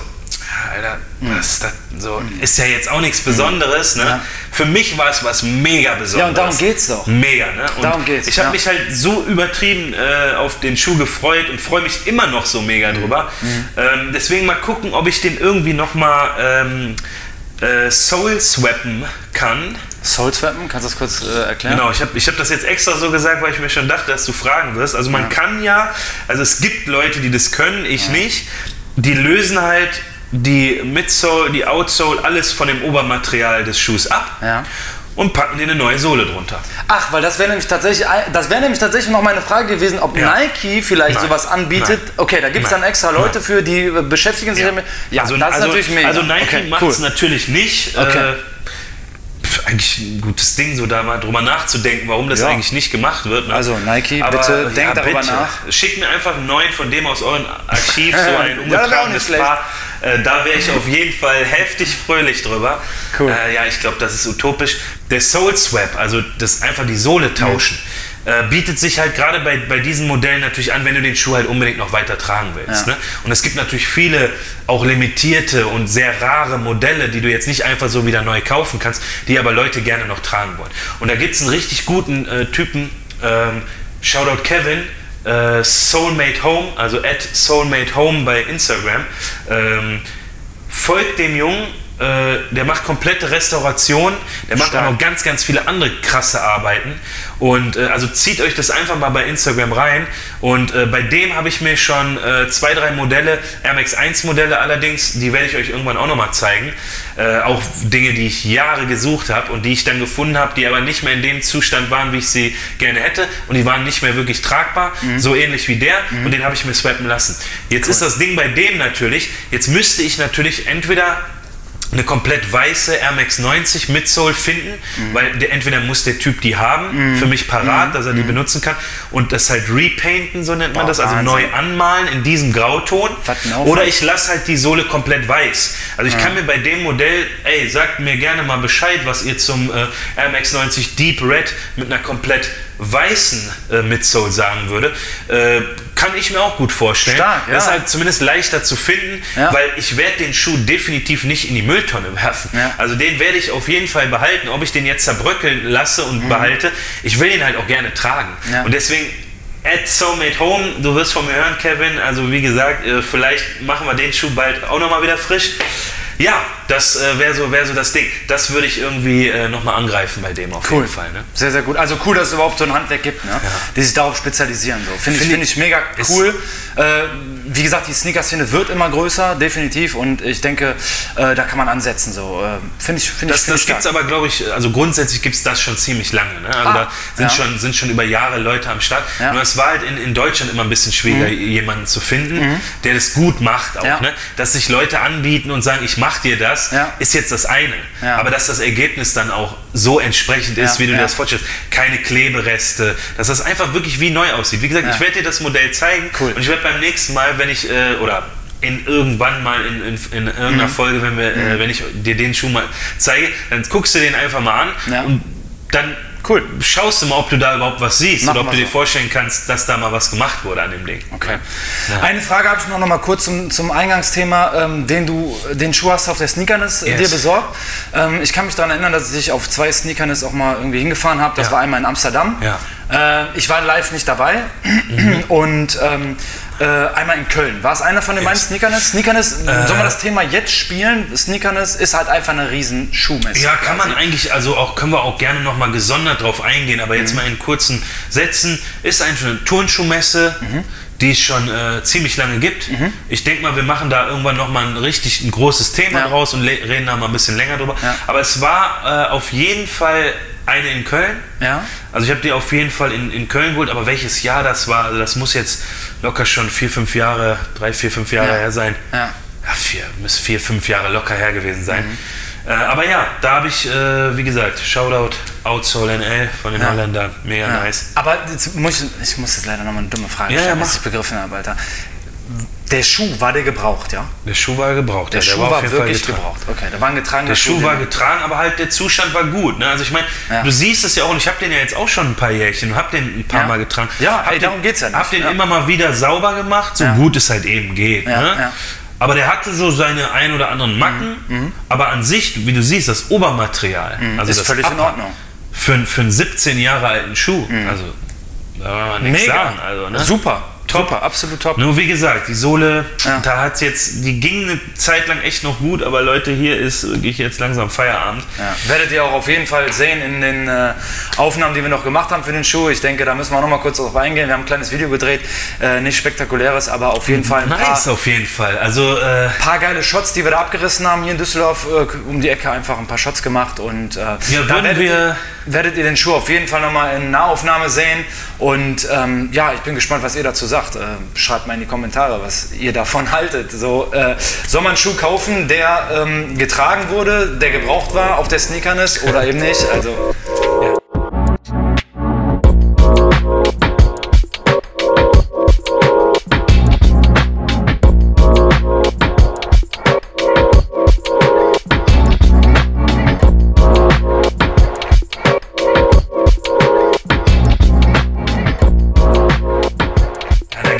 Alter, was ist das so? Ist ja jetzt auch nichts Besonderes, ne? Ja. Für mich war es was mega Besonderes. Ja, und darum geht's doch. Mega, ne? Und Darum geht's, Ich habe ja. mich halt so übertrieben äh, auf den Schuh gefreut und freue mich immer noch so mega Mhm. drüber. Ähm, deswegen mal gucken, ob ich den irgendwie nochmal ähm, äh, Soul swappen kann. Soul Swappen, kannst du das kurz äh, erklären? Genau, ich habe ich hab das jetzt extra so gesagt, weil ich mir schon dachte, dass du fragen wirst. Also man kann ja, also es gibt Leute, die das können, ich nicht. Die lösen halt die Midsole, die Outsole, alles von dem Obermaterial des Schuhs ab Ja. und packen dir eine neue Sohle drunter. Ach, weil das wäre nämlich tatsächlich, das wäre nämlich tatsächlich noch meine Frage gewesen, ob Ja. Nike vielleicht Nein. sowas anbietet. Nein. Okay, da gibt es dann extra Leute Nein. für, die äh, beschäftigen sich damit. Ja, also, das ist also, natürlich mega. Also Nike okay, macht cool. es natürlich nicht. Okay. Äh, eigentlich ein gutes Ding, so da mal drüber nachzudenken, warum das Ja. eigentlich nicht gemacht wird. Ne? Also, Nike, bitte denkt darüber nach. Schickt mir einfach einen neuen von dem aus eurem Archiv, so ein Ja, umgetragenes nicht schlecht. Paar. Äh, da wäre ich auf jeden Fall heftig fröhlich drüber. Cool. Äh, ja, ich glaube, das ist utopisch. Der Soul Swap, also das einfach die Sohle tauschen, äh, bietet sich halt gerade bei, bei diesen Modellen natürlich an, wenn du den Schuh halt unbedingt noch weiter tragen willst. Ja. Ne? Und es gibt natürlich viele auch limitierte und sehr rare Modelle, die du jetzt nicht einfach so wieder neu kaufen kannst, die aber Leute gerne noch tragen wollen. Und da gibt es einen richtig guten äh, Typen, ähm, Shoutout Kevin, äh, Soulmate Home, also at Soulmate Home bei Instagram. Ähm, folgt dem Jungen, äh, der macht komplette Restauration, der macht Stark. auch noch ganz, ganz viele andere krasse Arbeiten. Und äh, also zieht euch das einfach mal bei Instagram rein. Und äh, bei dem habe ich mir schon äh, zwei, drei Modelle, Air Max 1 Modelle allerdings, die werde ich euch irgendwann auch nochmal zeigen. Äh, auch Dinge, die ich Jahre gesucht habe und die ich dann gefunden habe, die aber nicht mehr in dem Zustand waren, wie ich sie gerne hätte. Und die waren nicht mehr wirklich tragbar, so ähnlich wie der. Und den habe ich mir swappen lassen. Jetzt ist das Ding bei dem natürlich, jetzt müsste ich natürlich entweder eine komplett weiße Air Max 90 mit Soul finden, Mhm. weil der, entweder muss der Typ die haben, für mich parat, dass er die benutzen kann und das halt repainten, so nennt man Boah, das, also Wahnsinn. neu anmalen in diesem Grauton. Oder ich lasse halt die Sohle komplett weiß. Also ich kann mir bei dem Modell, ey, sagt mir gerne mal Bescheid, was ihr zum äh, Air Max 90 Deep Red mit einer komplett weißen äh, Midsole sagen würde. Äh, kann ich mir auch gut vorstellen. Stark, ja. Das ist halt zumindest leichter zu finden, Ja. weil ich werde den Schuh definitiv nicht in die Mülltonne werfen. Ja. Also den werde ich auf jeden Fall behalten. Ob ich den jetzt zerbröckeln lasse und behalte, ich will ihn halt auch gerne tragen. Mhm. Und deswegen at Soulmate Home, du wirst von mir hören, Kevin. Also wie gesagt, äh, vielleicht machen wir den Schuh bald auch nochmal wieder frisch. Ja, das äh, wäre so, wär so das Ding. Das würde ich irgendwie äh, nochmal angreifen bei dem auf Cool. jeden Fall. Ne? Sehr, sehr gut. Also cool, dass es überhaupt so ein Handwerk gibt, ne? die sich darauf spezialisieren. So. Finde ich, Find find ich mega cool. Äh, wie gesagt, die Sneaker-Szene wird immer größer, definitiv. Und ich denke, äh, da kann man ansetzen. So. Äh, Finde ich, find ich, Das, find das gibt es aber, glaube ich, also grundsätzlich gibt es das schon ziemlich lange. Ne? Also Ah, da sind, ja. schon, sind schon über Jahre Leute am Start. Ja. Nur es war halt in, in Deutschland immer ein bisschen schwieriger, jemanden zu finden, der das gut macht auch. Mhm. Ja. Ne? Dass sich Leute anbieten und sagen, ich mach dir das, Ja. ist jetzt das eine. Ja. Aber dass das Ergebnis dann auch so entsprechend ist, Ja, wie du dir das vorstellst. Keine Klebereste, dass das einfach wirklich wie neu aussieht. Wie gesagt, ich werde dir das Modell zeigen Cool. und ich werde beim nächsten Mal, wenn ich, äh, oder in irgendwann mal in, in, in irgendeiner Mhm. Folge, wenn, wir, äh, wenn ich dir den Schuh mal zeige, dann guckst du den einfach mal an und dann Cool. schaust du mal, ob du da überhaupt was siehst Machen oder ob du dir so. vorstellen kannst, dass da mal was gemacht wurde an dem Ding. Okay. Eine Frage habe ich noch, noch mal kurz zum, zum Eingangsthema, ähm, den du, den Schuh hast du auf der Sneakerness äh, Yes. dir besorgt. Ähm, ich kann mich daran erinnern, dass ich auf zwei Sneakerness auch mal irgendwie hingefahren habe. Das Ja. war einmal in Amsterdam. Ja. Äh, ich war live nicht dabei und ähm, äh, einmal in Köln. War es einer von den Yes. beiden Sneakerness? Sneakerness, sollen wir das Thema jetzt spielen? Sneakerness ist halt einfach eine riesen Schuhmesse. Ja, kann man quasi. eigentlich, also auch können wir auch gerne nochmal gesondert drauf eingehen, aber Mhm. jetzt mal in kurzen Sätzen, ist einfach eine Turnschuhmesse, Mhm. die es schon äh, ziemlich lange gibt. Ich denke mal, wir machen da irgendwann nochmal ein richtig ein großes Thema Ja. draus und reden da mal ein bisschen länger drüber. Ja. Aber es war äh, auf jeden Fall eine in Köln. Ja. Also ich habe die auf jeden Fall in, in Köln geholt, aber welches Jahr das war, also das muss jetzt locker schon vier, fünf Jahre, drei, vier, fünf Jahre Ja. her sein. Ja. ja, vier, müsste vier, fünf Jahre locker her gewesen sein. Mhm. Äh, aber ja, da habe ich, äh, wie gesagt, Shoutout Outsole NL von den Ja. Holländern. Mega nice. Aber jetzt muss ich, ich muss jetzt leider nochmal eine dumme Frage stellen, ja, was ich begriffen habe, Alter. Der Schuh, war der gebraucht, ja? Der Schuh war gebraucht. Der ja, Schuh auf war jeden Fall wirklich getragen. gebraucht. Okay, da war ein getragener Der Schuh war den- getragen, aber halt der Zustand war gut. Ne? Also ich meine, Ja. du siehst es ja auch, und ich habe den ja jetzt auch schon ein paar Jährchen und habe den ein paar Ja. Mal getragen. Ja, hab ey, den, darum geht's ja nicht. Hab den immer mal wieder sauber gemacht, so gut es halt eben geht. Ne? Aber der hatte so seine ein oder anderen Macken, aber an sich, wie du siehst, das Obermaterial, also Mhm. Ist das völlig in Upper, Ordnung. Für, für einen 17 Jahre alten Schuh, also da kann man nichts sagen. Also, ne? Super. Top. Super, absolut top. Nur wie gesagt, die Sohle, Ja. da hat jetzt, die ging eine Zeit lang echt noch gut, aber Leute, hier ist wirklich jetzt langsam Feierabend. Ja. Werdet ihr auch auf jeden Fall sehen in den äh, Aufnahmen, die wir noch gemacht haben für den Schuh. Ich denke, da müssen wir auch noch mal kurz drauf eingehen. Wir haben ein kleines Video gedreht, äh, nicht spektakuläres, aber auf jeden Fall ein paar, Nice auf jeden Fall. Also äh, paar geile Shots, die wir da abgerissen haben hier in Düsseldorf, äh, um die Ecke einfach ein paar Shots gemacht und äh, würden werdet, wir- ihr, werdet ihr den Schuh auf jeden Fall noch mal in Nahaufnahme sehen und ähm, ja, ich bin gespannt, was ihr dazu sagt. Äh, schreibt mal in die Kommentare, was ihr davon haltet. So, äh, soll man einen Schuh kaufen, der ähm, getragen wurde, der gebraucht war auf der Sneakerness oder eben nicht? Also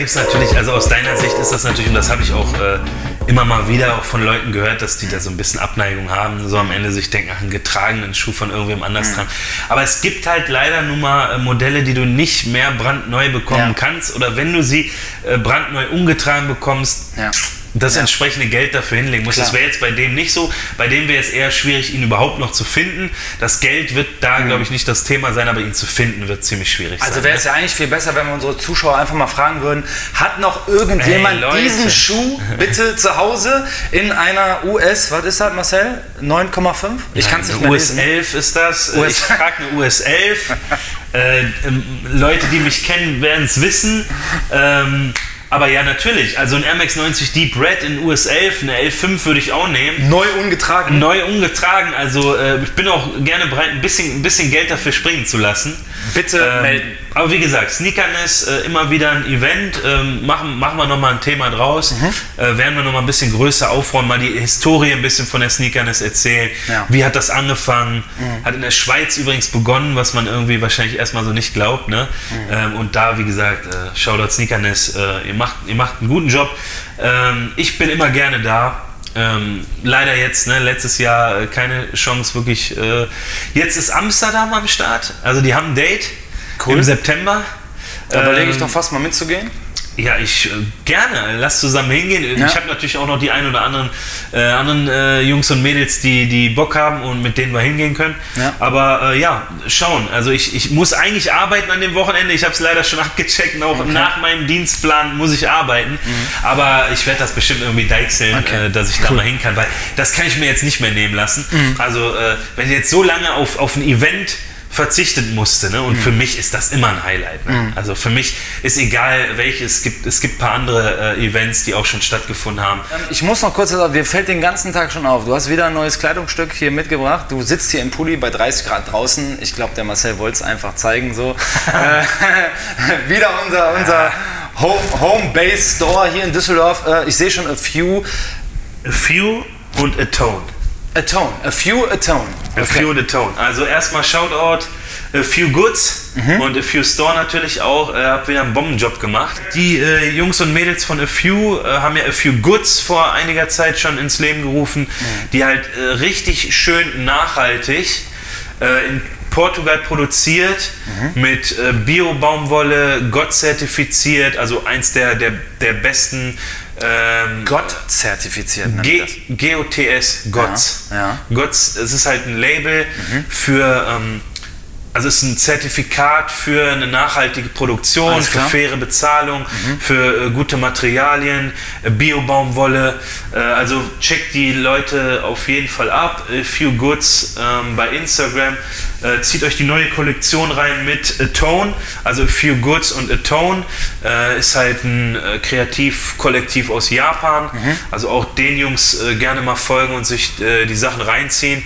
gibt es natürlich, also aus deiner Sicht ist das natürlich, und das habe ich auch äh, immer mal wieder auch von Leuten gehört, dass die da so ein bisschen Abneigung haben, so am Ende sich denken, ach, einen getragenen Schuh von irgendwem anders Mhm. tragen. Aber es gibt halt leider nun mal äh, Modelle, die du nicht mehr brandneu bekommen Ja. kannst oder wenn du sie äh, brandneu umgetragen bekommst, Ja. Das Ja. entsprechende Geld dafür hinlegen. Klar. Das wäre jetzt bei dem nicht so. Bei dem wäre es eher schwierig, ihn überhaupt noch zu finden. Das Geld wird da, glaube ich, nicht das Thema sein, aber ihn zu finden wird ziemlich schwierig Also sein. wäre es ja eigentlich viel besser, wenn wir unsere Zuschauer einfach mal fragen würden, hat noch irgendjemand Hey, diesen Schuh bitte zu Hause in einer US, was ist das Marcel? 9,5? Ich kann es nicht mehr US lesen. 11 ist das. Äh, US Ich trage eine US 11. äh, ähm, Leute, die mich kennen, werden es wissen. Ähm, aber ja, natürlich. Also ein Air Max 90 Deep Red in US 11, eine L5 würde ich auch nehmen. Neu ungetragen. Neu umgetragen, also äh, ich bin auch gerne bereit, ein bisschen, ein bisschen Geld dafür springen zu lassen. Bitte Ähm, melden. Aber wie gesagt, Sneakerness, äh, immer wieder ein Event. Ähm, machen, machen wir nochmal ein Thema draus. Mhm. Äh, werden wir nochmal ein bisschen größer aufräumen, mal die Historie ein bisschen von der Sneakerness erzählen. Ja. Mhm. Wie hat das angefangen? Hat in der Schweiz übrigens begonnen, was man irgendwie wahrscheinlich erstmal so nicht glaubt. Ne? Mhm. Ähm, und da, wie gesagt, äh, Shoutout Sneakerness, äh, ihr, macht, ihr macht einen guten Job. Ähm, ich bin immer gerne da. Ähm, leider jetzt, ne, letztes Jahr äh, keine Chance wirklich. Äh, jetzt ist Amsterdam am Start. Also die haben ein Date Cool. im September. Da überlege ich Ähm, doch fast mal mitzugehen. Ja, ich äh, gerne. Lass zusammen hingehen. Ja. Ich habe natürlich auch noch die ein oder anderen, äh, anderen äh, Jungs und Mädels, die, die Bock haben und mit denen wir hingehen können. Ja. Aber äh, ja, schauen. Also ich, ich muss eigentlich arbeiten an dem Wochenende. Ich habe es leider schon abgecheckt. Und auch nach meinem Dienstplan muss ich arbeiten. Aber ich werde das bestimmt irgendwie deichseln, Mhm. Okay. äh, dass ich da mal hin kann. Weil das kann ich mir jetzt nicht mehr nehmen lassen. Mhm. Also äh, wenn ich jetzt so lange auf, auf ein Event verzichtet musste. Ne? Mhm. Und für mich ist das immer ein Highlight. Ne? Also für mich ist egal welches. Es gibt, es gibt ein paar andere äh, Events, die auch schon stattgefunden haben. Ich muss noch kurz sagen, mir fällt den ganzen Tag schon auf. Du hast wieder ein neues Kleidungsstück hier mitgebracht. Du sitzt hier im Pulli bei 30 Grad draußen. Ich glaube, der Marcel wollte es einfach zeigen. So. äh, wieder unser, unser Home, Home Base Store hier in Düsseldorf. Äh, ich sehe schon a few A few und a tone. Atone. A few atone. A few and a tone. Also erstmal Shoutout. A Few Goods und A Few Store natürlich auch. Äh, hab wieder einen Bombenjob gemacht. Die äh, Jungs und Mädels von A Few äh, haben ja A Few Goods vor einiger Zeit schon ins Leben gerufen, die halt äh, richtig schön nachhaltig äh, in Portugal produziert, mit äh, Bio-Baumwolle, Gott zertifiziert, also eins der, der, der besten ähm, Gott zertifiziert. G. GOTS, GOTS. Ja, ja. GOTS, es ist halt ein Label für, ähm, also es ist ein Zertifikat für eine nachhaltige Produktion, für faire Bezahlung, für äh, gute Materialien, äh, Biobaumwolle. Äh, also checkt die Leute auf jeden Fall ab. A Few Goods ähm, bei Instagram. Äh, zieht euch die neue Kollektion rein mit Atone, also A Few Goods und Atone. Äh, ist halt ein äh, Kreativkollektiv aus Japan. Also auch den Jungs gerne mal folgen und sich die Sachen reinziehen.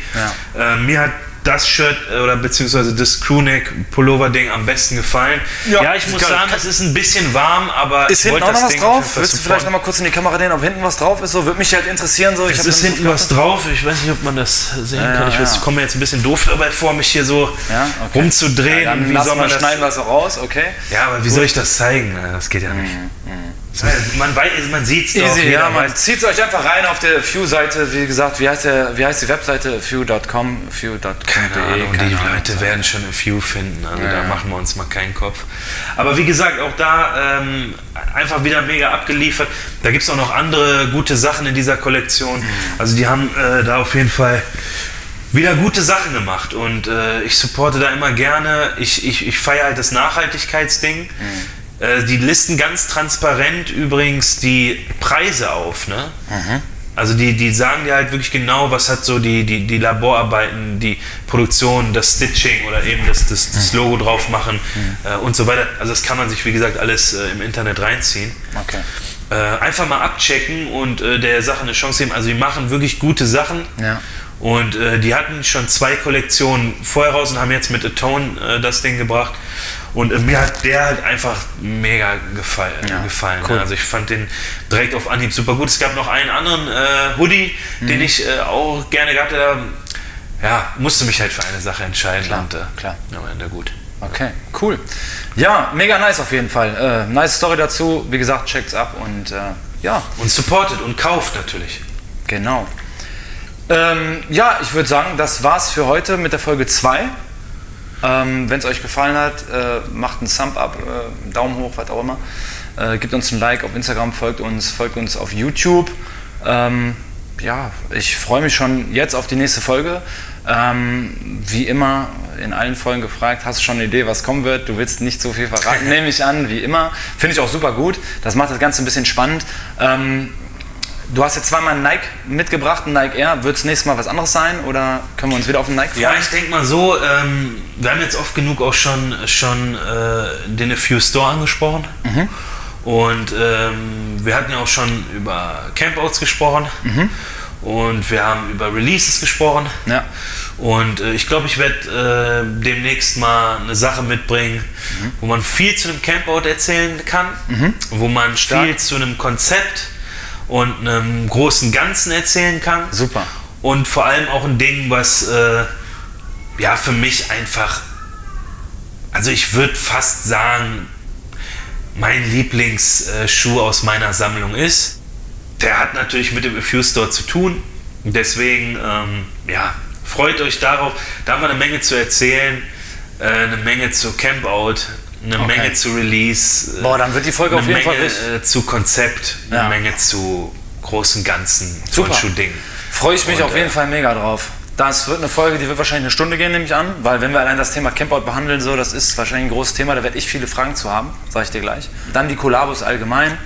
Ja. Mir hat das Shirt äh, oder beziehungsweise das Crewneck Pullover Ding am besten gefallen. Ja, Ja, ich muss sagen, es ist ein bisschen warm, aber Ist ich hinten wollte auch noch das was Ding drauf? Willst du vielleicht noch mal kurz in die Kamera reden, ob hinten was drauf ist? So würde mich halt interessieren. So, ich Es ist hinten was drauf. Ich weiß nicht, ob man das sehen Ja, kann. Ich ja. ich komme mir jetzt ein bisschen doof dabei vor, mich hier so okay. rumzudrehen. Ja, dann wie soll man das? schneiden wir es auch raus, okay? Ja, aber wie soll ich das zeigen? Das geht ja nicht. Man, weiß, man sieht es doch. Easy, ja, man zieht es euch einfach rein auf der Few-Seite. Wie gesagt, wie heißt, der, wie heißt die Webseite? Few.com, Few.com. Keine Ahnung, die Leute werden schon ein Few finden. Also da machen wir uns mal keinen Kopf. Aber wie gesagt, auch da ähm, einfach wieder mega abgeliefert. Da gibt es auch noch andere gute Sachen in dieser Kollektion. Also die haben äh, da auf jeden Fall wieder gute Sachen gemacht und äh, ich supporte da immer gerne. Ich, ich, ich feiere halt das Nachhaltigkeitsding. Äh, die listen ganz transparent übrigens die Preise auf. Ne? Also die, die sagen dir halt wirklich genau, was hat so die, die, die Laborarbeiten, die Produktion, das Stitching oder eben das, das, das Logo drauf machen äh, und so weiter. Also das kann man sich, wie gesagt, alles äh, im Internet reinziehen. Okay. Äh, einfach mal abchecken und äh, der Sache eine Chance geben. Also die machen wirklich gute Sachen. Ja. Und äh, die hatten schon zwei Kollektionen vorher raus und haben jetzt mit Atone das Ding gebracht. Und äh, mir hat der halt einfach mega gefallen. Ja, gefallen cool. ne? Also ich fand den direkt auf Anhieb super gut. Es gab noch einen anderen äh, Hoodie, Mhm. den ich äh, auch gerne gehabt hätte. Ja, musste mich halt für eine Sache entscheiden. Klar, und, äh, klar. Am Ende gut. Okay, cool. Ja, mega nice auf jeden Fall. Äh, nice Story dazu. Wie gesagt, checkt's ab und äh, ja, Und supportet und kauft natürlich. genau. Ähm, ja, ich würde sagen, das war's für heute mit der Folge 2. Ähm, Wenn es euch gefallen hat, äh, macht einen Thumb up, äh, einen Daumen hoch, was auch immer. Äh, gebt uns ein Like auf Instagram, folgt uns, folgt uns auf YouTube. Ähm, ja, ich freue mich schon jetzt auf die nächste Folge. Ähm, wie immer in allen Folgen gefragt, hast du schon eine Idee, was kommen wird? Du willst nicht so viel verraten, nehme ich an, wie immer. Finde ich auch super gut. Das macht das Ganze ein bisschen spannend. Ähm, du hast jetzt zweimal ein Nike mitgebracht, ein Nike Air. Wird es nächstes Mal was anderes sein oder können wir uns wieder auf ein Nike freuen? Ja, ich denke mal so, ähm, wir haben jetzt oft genug auch schon, schon äh, den A Few Store angesprochen. Und ähm, wir hatten ja auch schon über Campouts gesprochen. Und wir haben über Releases gesprochen. Ja. Und äh, ich glaube, ich werde äh, demnächst mal eine Sache mitbringen, wo man viel zu einem Campout erzählen kann, wo man viel zu einem Konzept und einem großen Ganzen erzählen kann. Super. Und vor allem auch ein Ding, was äh, ja für mich einfach, also ich würde fast sagen, mein Lieblingsschuh aus meiner Sammlung ist. Der hat natürlich mit dem Few Store zu tun. Deswegen, ähm, ja, freut euch darauf. Da haben wir eine Menge zu erzählen, äh, eine Menge zu Campout, eine Okay. Menge zu Release. äh, Boah, dann wird die Folge auf jeden Fall Menge richtig- äh, zu Konzept, Ja. eine Menge zu großen Ganzen, Super. Turnschuh-Ding. Freue ich mich Und, auf jeden äh, Fall mega drauf. Das wird eine Folge, die wird wahrscheinlich eine Stunde gehen, nehme ich an, weil wenn wir allein das Thema Campout behandeln, so, das ist wahrscheinlich ein großes Thema, da werde ich viele Fragen zu haben, sage ich dir gleich. Dann die Kollabos allgemein.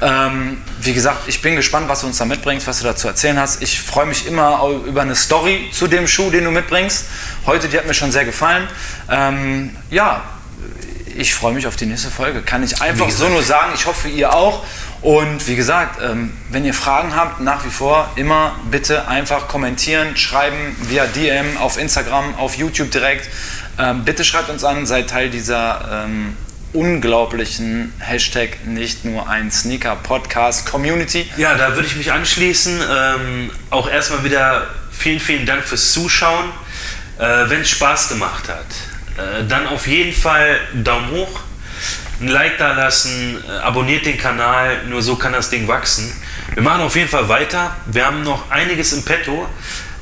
Ja. Ähm, wie gesagt, ich bin gespannt, was du uns da mitbringst, was du dazu erzählen hast. Ich freue mich immer über eine Story zu dem Schuh, den du mitbringst. Heute, die hat mir schon sehr gefallen. Ähm, ja, ich freue mich auf die nächste Folge. Kann ich einfach so nur sagen. Ich hoffe, ihr auch. Und wie gesagt, ähm, wenn ihr Fragen habt, nach wie vor immer bitte einfach kommentieren, schreiben via DM auf Instagram, auf YouTube direkt. Ähm, bitte schreibt uns an, seid Teil dieser ähm, unglaublichen Hashtag nicht nur ein Sneaker Podcast Community. Ja, da würde ich mich anschließen. Ähm, auch erstmal wieder vielen, vielen Dank fürs Zuschauen. Äh, Wenn es Spaß gemacht hat, äh, dann auf jeden Fall Daumen hoch, ein Like da lassen, äh, abonniert den Kanal, nur so kann das Ding wachsen. wir machen auf jeden Fall weiter. Wir haben noch einiges im Petto.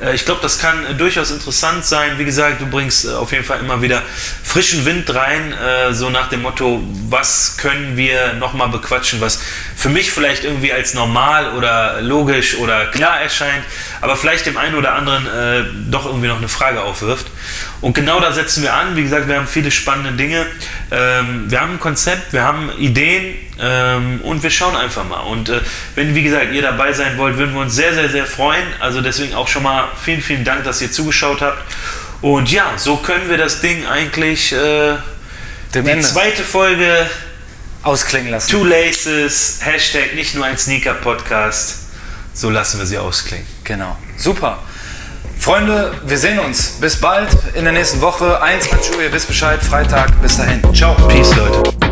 Äh, Ich glaube, das kann durchaus interessant sein. Wie gesagt, du bringst auf jeden Fall immer wieder frischen Wind rein, so nach dem Motto, was können wir nochmal bequatschen, was für mich vielleicht irgendwie als normal oder logisch oder klar erscheint, aber vielleicht dem einen oder anderen äh, doch irgendwie noch eine Frage aufwirft. Und genau da setzen wir an. Wie gesagt, wir haben viele spannende Dinge. Ähm, wir haben ein Konzept, wir haben Ideen ähm, und wir schauen einfach mal. Und äh, wenn, wie gesagt, ihr dabei sein wollt, würden wir uns sehr, sehr, sehr freuen. Also deswegen auch schon mal vielen, vielen Dank, dass ihr zugeschaut habt. Und ja, so können wir das Ding eigentlich äh, die Ende zweite Folge ausklingen lassen. Two Laces, Hashtag nicht nur ein Sneaker-Podcast. So lassen wir sie ausklingen. Genau. Super. Freunde, wir sehen uns. Bis bald in der nächsten Woche. 21 Uhr, ihr wisst Bescheid. Freitag. Bis dahin. Ciao. Peace, Leute.